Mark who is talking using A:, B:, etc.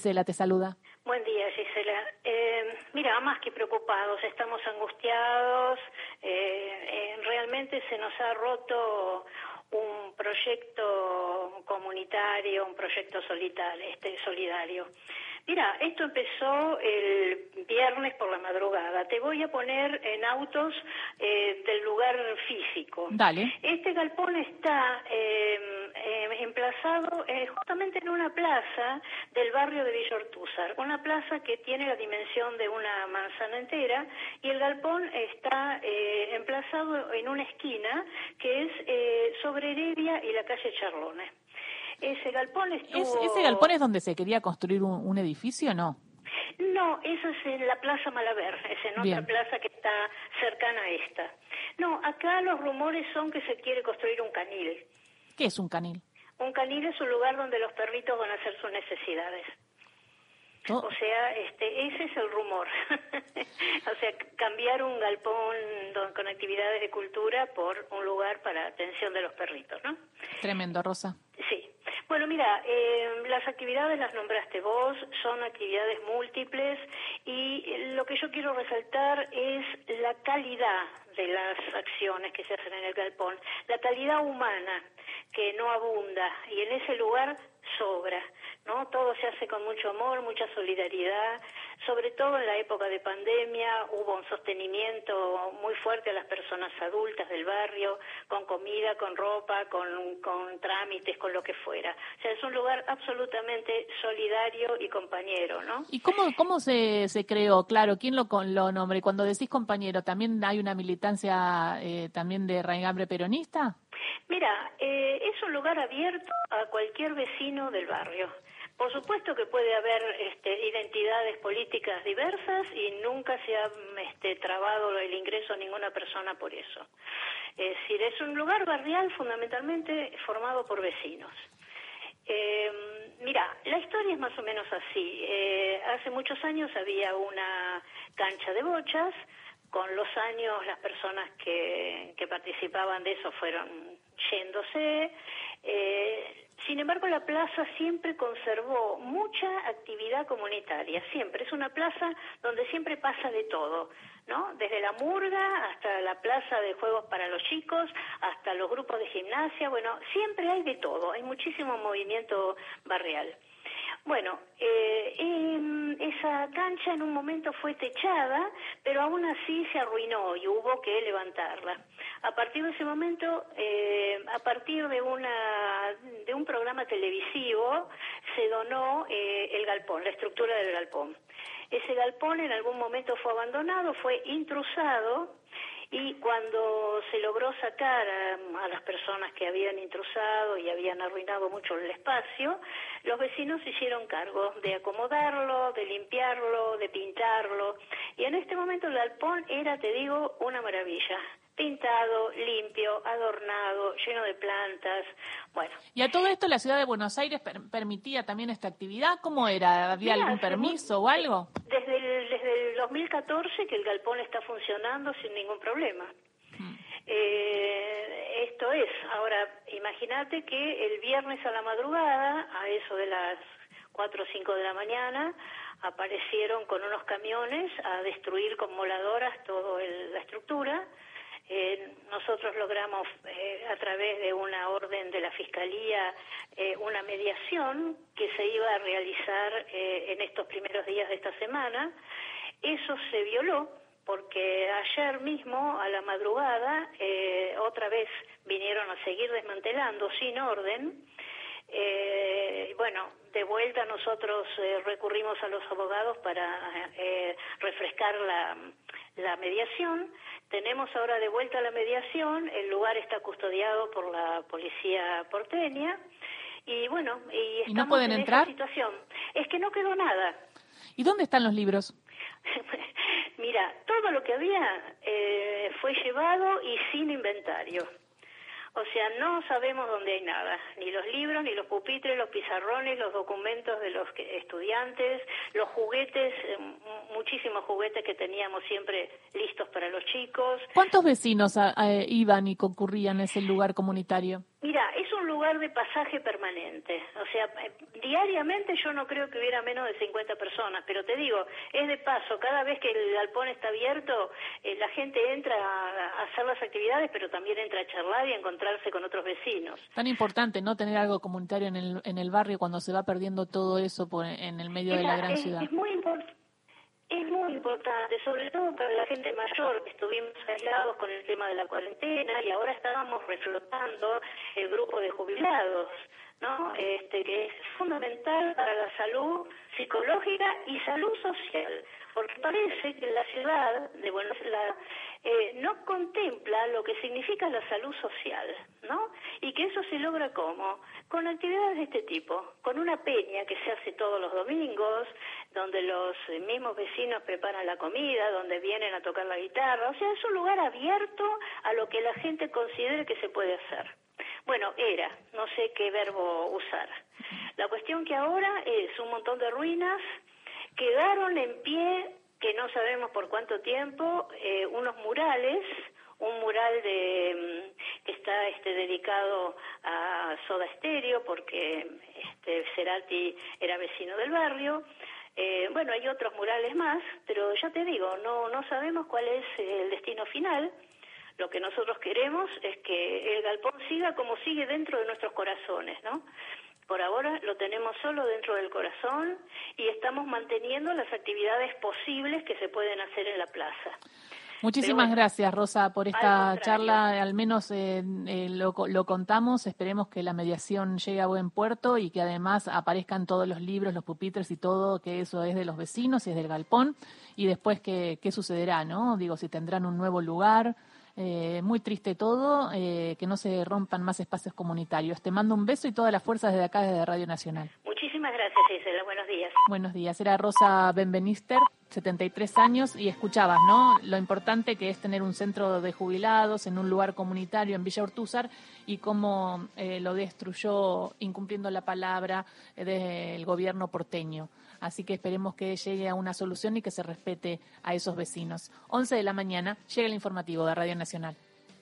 A: Gisela te saluda.
B: Buen día, Gisela. Eh, mira, más que preocupados, estamos angustiados. Eh, eh, realmente se nos ha roto un proyecto comunitario, un proyecto solidario. Este, solidario. Mira, esto empezó el viernes por la madrugada. Te voy a poner en autos eh, del lugar físico.
A: Dale.
B: Este galpón está eh, eh, emplazado justamente en una plaza del barrio de Villortúzar, una plaza que tiene la dimensión de una manzana entera y el galpón está emplazado en una esquina que es sobre Heredia y la calle Charlones. Ese galpón estuvo...
A: ¿Ese galpón es donde se quería construir un, edificio o no?
B: No, eso es en la Plaza Malaver, es en otra plaza que está cercana a esta. No, acá los rumores son que se quiere construir un canil.
A: ¿Qué es un canil?
B: Un canil es un lugar donde los perritos van a hacer sus necesidades. O sea, este, ese es el rumor. o sea, cambiar un galpón con actividades de cultura por un lugar para atención de los perritos, ¿no?
A: Tremendo, Rosa.
B: Sí. Bueno, mira, eh, las actividades las nombraste vos, son actividades múltiples y lo que yo quiero resaltar es la calidad de las acciones que se hacen en el galpón, la calidad humana que no abunda y en ese lugar sobra. ¿no? Todo se hace con mucho amor, mucha solidaridad, sobre todo en la época de pandemia hubo un sostenimiento muy fuerte a las personas adultas del barrio, con comida, con ropa, con, trámites, con lo que fuera. O sea, es un lugar absolutamente solidario y compañero, ¿no?
A: ¿Y cómo, cómo se, se creó? Claro, ¿quién lo, lo nombra? Y cuando decís compañero, ¿también hay una militancia eh, también de raigambre peronista?
B: Mira, eh, es un lugar abierto a cualquier vecino del barrio. Por supuesto que puede haber este, identidades políticas diversas y nunca se ha este, trabado el ingreso a ninguna persona por eso. Es decir, es un lugar barrial fundamentalmente formado por vecinos. Eh, mira, la historia es más o menos así. Eh, hace muchos años había una cancha de bochas. Con los años las personas que, que participaban de eso fueron yéndose. Eh, sin embargo, la plaza siempre conservó mucha actividad comunitaria, siempre. Es una plaza donde siempre pasa de todo, ¿no? Desde la murga hasta la plaza de juegos para los chicos, hasta los grupos de gimnasia, bueno, siempre hay de todo, hay muchísimo movimiento barrial. Bueno, eh, esa cancha en un momento fue techada, pero aún así se arruinó y hubo que levantarla. A partir de ese momento, eh, a partir de, una, de un programa televisivo, se donó eh, el galpón, la estructura del galpón. Ese galpón en algún momento fue abandonado, fue intrusado y cuando se logró sacar a, las personas que habían intrusado y habían arruinado mucho el espacio, los vecinos se hicieron cargo de acomodarlo, de limpiarlo, de pintarlo. Y en este momento el galpón era, te digo, una maravilla pintado, limpio, adornado, lleno de plantas. Bueno.
A: ¿Y a todo esto la ciudad de Buenos Aires permitía también esta actividad? ¿Cómo era? ¿Había algún permiso o algo?
B: Desde el, desde el 2014 que el galpón está funcionando sin ningún problema. Hmm. Eh, esto es, ahora imagínate que el viernes a la madrugada, a eso de las 4 o 5 de la mañana, aparecieron con unos camiones a destruir con moladoras toda la estructura eh, nosotros logramos eh, a través de una orden de la Fiscalía eh, una mediación que se iba a realizar en estos primeros días de esta semana. Eso se violó porque ayer mismo a la madrugada otra vez vinieron a seguir desmantelando sin orden. bueno, de vuelta nosotros recurrimos a los abogados para refrescar la, la mediación tenemos ahora de vuelta la mediación, el lugar está custodiado por la policía porteña y bueno, y estamos
A: no pueden
B: en
A: entrar?
B: esa situación. Es que no quedó nada.
A: ¿Y dónde están los libros?
B: Mira, todo lo que había eh, fue llevado y sin inventario. O sea, no sabemos dónde hay nada, ni los libros, ni los pupitres, los pizarrones, los documentos de los estudiantes, los juguetes, eh, muchísimos juguetes que teníamos siempre listos para los chicos.
A: ¿Cuántos vecinos iban y concurrían a ese lugar comunitario?
B: Es lugar de pasaje permanente. O sea, eh, diariamente yo no creo que hubiera menos de 50 personas, pero te digo, es de paso, cada vez que el galpón está abierto, eh, la gente entra a, hacer las actividades, pero también entra a charlar y a encontrarse con otros vecinos.
A: Tan importante, ¿no? Tener algo comunitario en el, en el barrio cuando se va perdiendo todo eso por, en el medio de la gran ciudad.
B: Es muy importante es muy importante, sobre todo para la gente mayor, que estuvimos aislados con el tema de la cuarentena y ahora estábamos reflotando el grupo de jubilados, ¿no? Este, que es fundamental para la salud psicológica y salud social, porque parece que la ciudad de Buenos Aires eh, no contempla lo que significa la salud social, ¿no? Y que eso se logra cómo? Con actividades de este tipo, con una peña que se hace todos los domingos, donde los mismos vecinos preparan la comida, donde vienen a tocar la guitarra, o sea, es un lugar abierto a lo que la gente considere que se puede hacer. Bueno, era, no sé qué verbo usar. La cuestión que ahora es un montón de ruinas, quedaron en pie que no sabemos por cuánto tiempo, eh, unos murales, un mural de mm, que está este dedicado a Soda Stereo porque este Cerati era vecino del barrio. Eh, bueno, hay otros murales más, pero ya te digo, no no sabemos cuál es el destino final. Lo que nosotros queremos es que el galpón siga como sigue dentro de nuestros corazones, ¿no? Por ahora lo tenemos solo dentro del corazón y estamos manteniendo las actividades posibles que se pueden hacer en la plaza.
A: Muchísimas gracias, Rosa, por esta charla. Al menos eh, eh, lo, lo, contamos. Esperemos que la mediación llegue a buen puerto y que además aparezcan todos los libros, los pupitres y todo, que eso es de los vecinos y es del galpón. Y después, ¿qué, qué sucederá? no Digo, si tendrán un nuevo lugar, eh, muy triste todo, eh, que no se rompan más espacios comunitarios. Te mando un beso y todas las fuerzas desde acá, desde Radio Nacional.
B: Muchísimas gracias, Isela. Buenos días.
A: Buenos días. Era Rosa Benvenister, 73 años, y escuchabas, ¿no? Lo importante que es tener un centro de jubilados en un lugar comunitario en Villa Ortúzar y cómo eh, lo destruyó incumpliendo la palabra del gobierno porteño. Así que esperemos que llegue a una solución y que se respete a esos vecinos. 11 de la mañana llega el informativo de Radio Nacional.